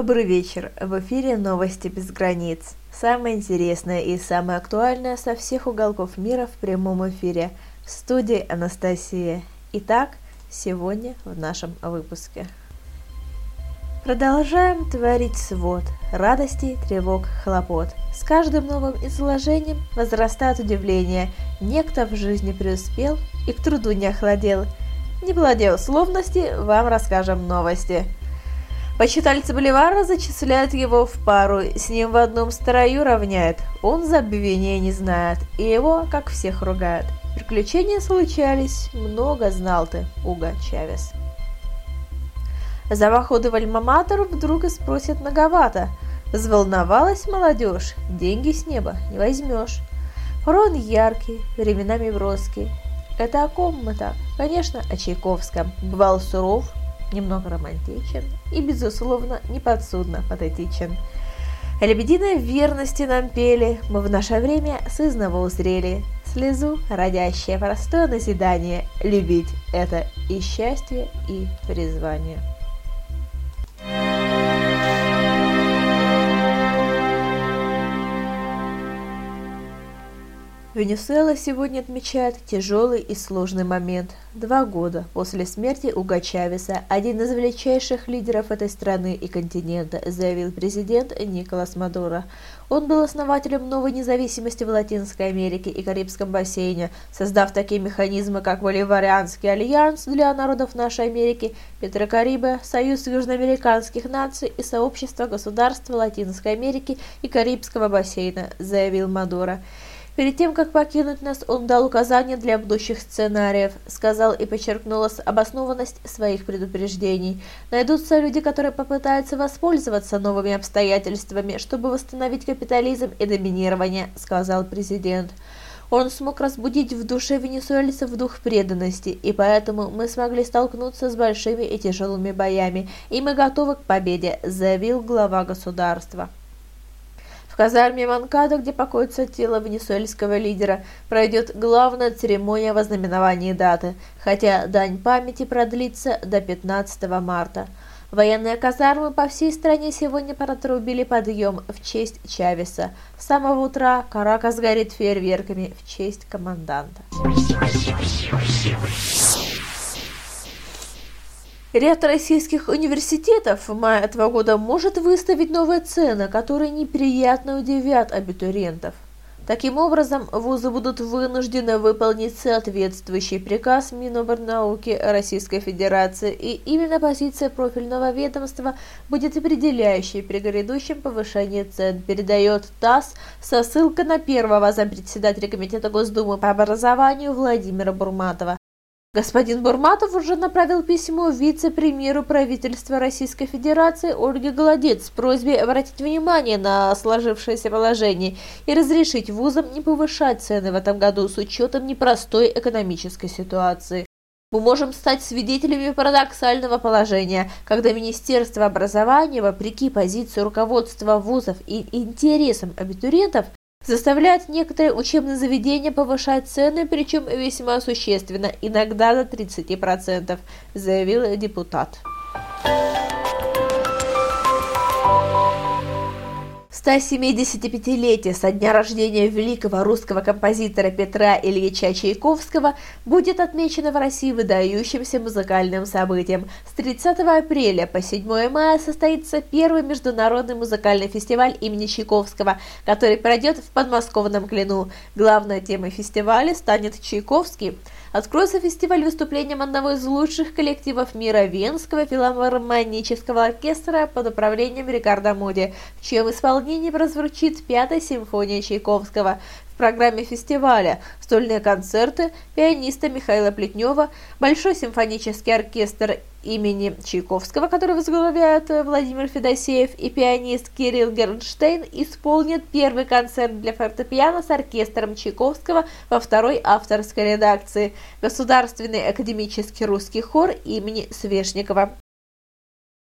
Добрый вечер. В эфире новости без границ. Самое интересное и самое актуальное со всех уголков мира в прямом эфире. В студии Анастасия. Итак, сегодня в нашем выпуске. Продолжаем творить свод радостей, тревог, хлопот. С каждым новым изложением возрастает удивление. Некто в жизни преуспел и к труду не охладел. Не владел словности, вам расскажем новости. Почитальцы Боливара зачисляют его в пару, с ним в одном строю равняют. Он забвения не знает, и его, как всех, ругают. Приключения случались, много знал ты, Уга Чавес. За походы в Альма-Матер вдруг и спросят многовато. Взволновалась молодежь, деньги с неба не возьмешь. Порой яркий, временами броский. Это о ком мы так? Конечно, о Чайковском. Бывал суров, немного романтичен и, безусловно, неподсудно патетичен. Лебединой верности нам пели, мы в наше время сызново узрели. Слезу, родящее простое назидание, любить это и счастье, и призвание. Венесуэла сегодня отмечает тяжелый и сложный момент. Два года после смерти Уга Чавеса, один из величайших лидеров этой страны и континента, заявил президент Николас Мадуро. Он был основателем новой независимости в Латинской Америке и Карибском бассейне, создав такие механизмы, как Боливарианский альянс для народов нашей Америки, Петрокарибы, Союз южноамериканских наций и Сообщество государств Латинской Америки и Карибского бассейна, заявил Мадуро. Перед тем, как покинуть нас, он дал указания для будущих сценариев, сказал и подчеркнул обоснованность своих предупреждений. Найдутся люди, которые попытаются воспользоваться новыми обстоятельствами, чтобы восстановить капитализм и доминирование, сказал президент. Он смог разбудить в душе венесуэльцев дух преданности, и поэтому мы смогли столкнуться с большими и тяжелыми боями, и мы готовы к победе, заявил глава государства казарме Манкадо, где покоится тело венесуэльского лидера, пройдет главная церемония вознаменования даты, хотя дань памяти продлится до 15 марта. Военные казармы по всей стране сегодня протрубили подъем в честь Чавеса. С самого утра Каракас горит фейерверками в честь команданта. Ряд российских университетов в мае этого года может выставить новые цены, которые неприятно удивят абитуриентов. Таким образом, вузы будут вынуждены выполнить соответствующий приказ Миноборнауки Российской Федерации, и именно позиция профильного ведомства будет определяющей при грядущем повышении цен, передает ТАСС со ссылкой на первого зампредседателя Комитета Госдумы по образованию Владимира Бурматова. Господин Бурматов уже направил письмо вице-премьеру правительства Российской Федерации Ольге Голодец с просьбой обратить внимание на сложившееся положение и разрешить вузам не повышать цены в этом году с учетом непростой экономической ситуации. Мы можем стать свидетелями парадоксального положения, когда Министерство образования, вопреки позиции руководства вузов и интересам абитуриентов, заставляет некоторые учебные заведения повышать цены, причем весьма существенно, иногда до 30%, заявил депутат. 175-летие со дня рождения великого русского композитора Петра Ильича Чайковского будет отмечено в России выдающимся музыкальным событием. С 30 апреля по 7 мая состоится первый международный музыкальный фестиваль имени Чайковского, который пройдет в подмосковном Клину. Главной темой фестиваля станет Чайковский – Откроется фестиваль выступлением одного из лучших коллективов мира Венского филармонического оркестра под управлением Рикардо Моди, в чьем исполнении прозвучит Пятая симфония Чайковского программе фестиваля стольные концерты пианиста Михаила Плетнева, Большой симфонический оркестр имени Чайковского, который возглавляет Владимир Федосеев, и пианист Кирилл Гернштейн исполнят первый концерт для фортепиано с оркестром Чайковского во второй авторской редакции Государственный академический русский хор имени Свешникова.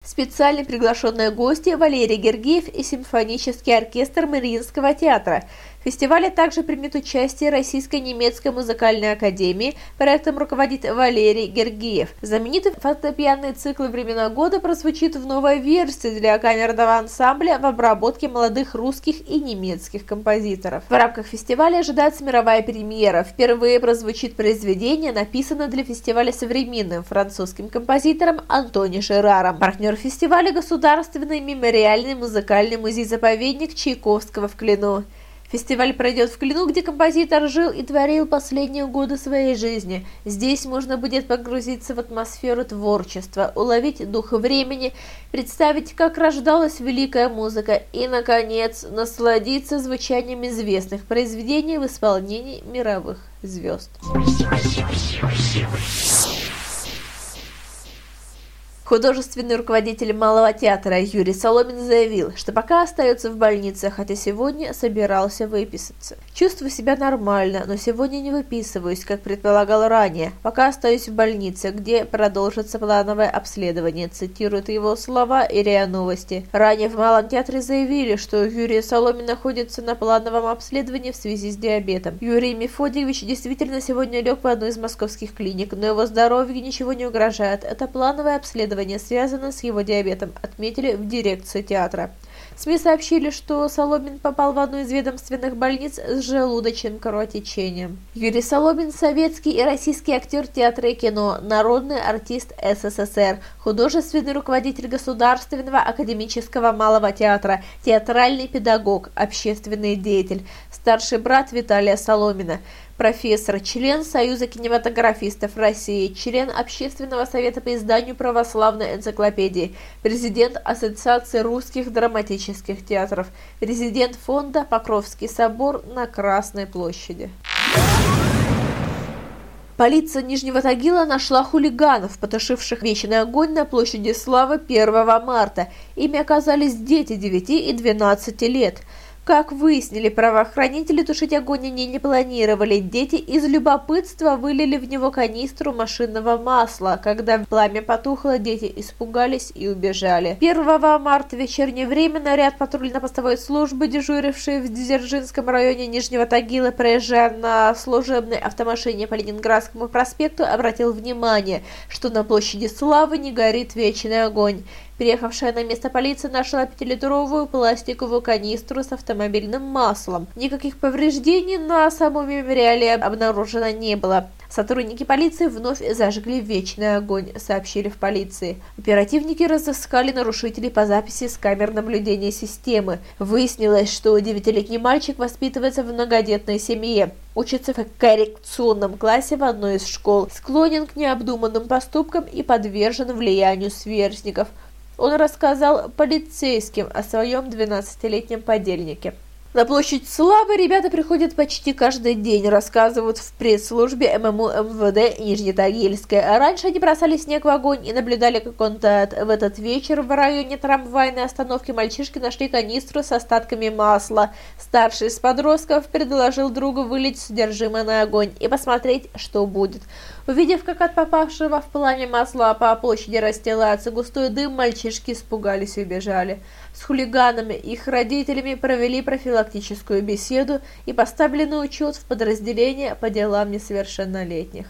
Специально приглашенные гости Валерий Гергиев и симфонический оркестр Мариинского театра. В фестивале также примет участие Российско-немецкой музыкальной академии. Проектом руководит Валерий Гергиев. Знаменитый фортепианный цикл «Времена года» прозвучит в новой версии для камерного ансамбля в обработке молодых русских и немецких композиторов. В рамках фестиваля ожидается мировая премьера. Впервые прозвучит произведение, написанное для фестиваля современным французским композитором Антони Жераром. Партнер фестиваля – Государственный мемориальный музыкальный музей-заповедник Чайковского в Клину. Фестиваль пройдет в Клину, где композитор жил и творил последние годы своей жизни. Здесь можно будет погрузиться в атмосферу творчества, уловить дух времени, представить, как рождалась великая музыка и, наконец, насладиться звучанием известных произведений в исполнении мировых звезд. Художественный руководитель Малого театра Юрий Соломин заявил, что пока остается в больнице, хотя сегодня собирался выписаться. Чувствую себя нормально, но сегодня не выписываюсь, как предполагал ранее. Пока остаюсь в больнице, где продолжится плановое обследование, цитирует его слова и РИА Новости. Ранее в Малом театре заявили, что Юрий Соломин находится на плановом обследовании в связи с диабетом. Юрий Мефодьевич действительно сегодня лег в одну из московских клиник, но его здоровью ничего не угрожает. Это плановое обследование связано с его диабетом, отметили в дирекции театра. СМИ сообщили, что Соломин попал в одну из ведомственных больниц с желудочным кровотечением. Юрий Соломин – советский и российский актер театра и кино, народный артист СССР, художественный руководитель Государственного академического малого театра, театральный педагог, общественный деятель, старший брат Виталия Соломина – профессор, член Союза кинематографистов России, член Общественного совета по изданию православной энциклопедии, президент Ассоциации русских драматических театров, президент фонда Покровский собор на Красной площади. Полиция Нижнего Тагила нашла хулиганов, потушивших вечный огонь на площади Славы 1 марта. Ими оказались дети 9 и 12 лет. Как выяснили правоохранители, тушить огонь они не планировали. Дети из любопытства вылили в него канистру машинного масла. Когда пламя потухло, дети испугались и убежали. 1 марта вечернее время наряд патрульно-постовой службы, дежуривший в Дзержинском районе Нижнего Тагила, проезжая на служебной автомашине по Ленинградскому проспекту, обратил внимание, что на площади Славы не горит вечный огонь. Приехавшая на место полиция нашла пятилитровую пластиковую канистру с автомобильным маслом. Никаких повреждений на самом мемориале обнаружено не было. Сотрудники полиции вновь зажгли вечный огонь, сообщили в полиции. Оперативники разыскали нарушителей по записи с камер наблюдения системы. Выяснилось, что девятилетний мальчик воспитывается в многодетной семье. Учится в коррекционном классе в одной из школ, склонен к необдуманным поступкам и подвержен влиянию сверстников – он рассказал полицейским о своем 12-летнем подельнике. На площадь Славы ребята приходят почти каждый день, рассказывают в пресс-службе ММУ МВД Нижнетагильская. Раньше они бросали снег в огонь и наблюдали, как он тает. В этот вечер в районе трамвайной остановки мальчишки нашли канистру с остатками масла. Старший из подростков предложил другу вылить содержимое на огонь и посмотреть, что будет. Увидев, как от попавшего в пламя масла по площади расстилается густой дым, мальчишки испугались и убежали. С хулиганами их родителями провели профилактическую беседу и поставили на учет в подразделение по делам несовершеннолетних.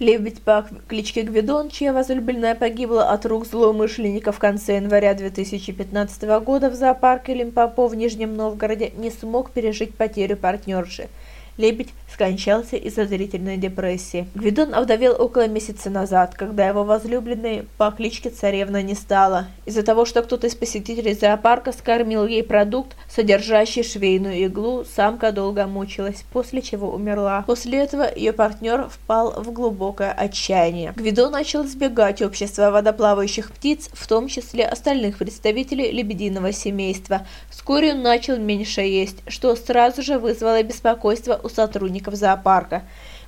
Лебедь по кличке Гвидон, чья возлюбленная погибла от рук злоумышленника в конце января 2015 года в зоопарке Лимпопо в Нижнем Новгороде, не смог пережить потерю партнерши. Лебедь скончался из-за зрительной депрессии. Гвидон овдовел около месяца назад, когда его возлюбленной по кличке Царевна не стало. Из-за того, что кто-то из посетителей зоопарка скормил ей продукт, содержащий швейную иглу, самка долго мучилась, после чего умерла. После этого ее партнер впал в глубокое отчаяние. Гвидон начал избегать общества водоплавающих птиц, в том числе остальных представителей лебединого семейства. Вскоре он начал меньше есть, что сразу же вызвало беспокойство у сотрудников зоопарка.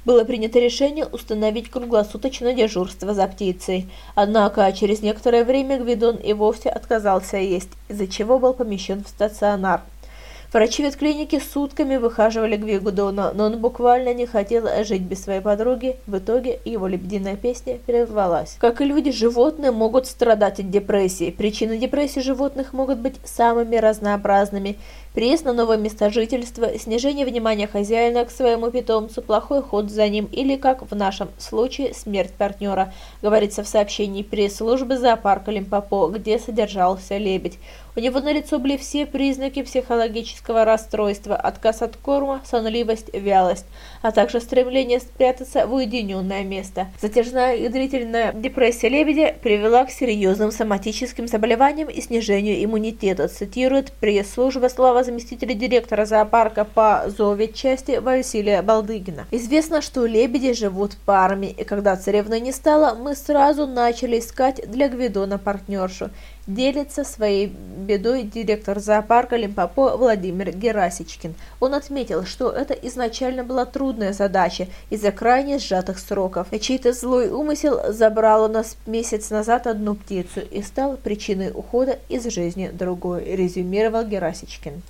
Было принято решение установить круглосуточное дежурство за птицей. Однако через некоторое время Гвидон и вовсе отказался есть, из-за чего был помещен в стационар. Врачи ветклиники сутками выхаживали Гвигудона, но он буквально не хотел жить без своей подруги. В итоге его лебединая песня прервалась. Как и люди, животные могут страдать от депрессии. Причины депрессии животных могут быть самыми разнообразными. Приезд на новое место жительства, снижение внимания хозяина к своему питомцу, плохой ход за ним или, как в нашем случае, смерть партнера, говорится в сообщении пресс-службы зоопарка Лимпопо, где содержался лебедь. У него на лицо были все признаки психологического расстройства, отказ от корма, сонливость, вялость, а также стремление спрятаться в уединенное место. Затяжная и длительная депрессия лебедя привела к серьезным соматическим заболеваниям и снижению иммунитета, цитирует пресс-служба слова заместителя директора зоопарка по зооветчасти Василия Балдыгина. Известно, что лебеди живут парами, и когда царевны не стало, мы сразу начали искать для Гвидона партнершу. Делится своей бедой директор зоопарка Лимпопо Владимир Герасичкин. Он отметил, что это изначально была трудная задача из-за крайне сжатых сроков. Чей-то злой умысел забрал у нас месяц назад одну птицу и стал причиной ухода из жизни другой, резюмировал Герасичкин.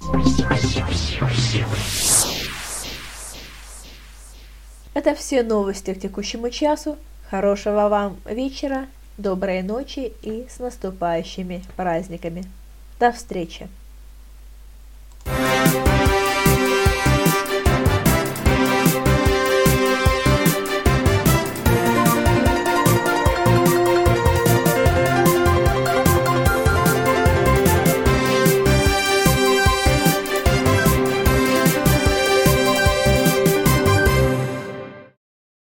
Это все новости к текущему часу. Хорошего вам вечера Доброй ночи и с наступающими праздниками. До встречи! thank you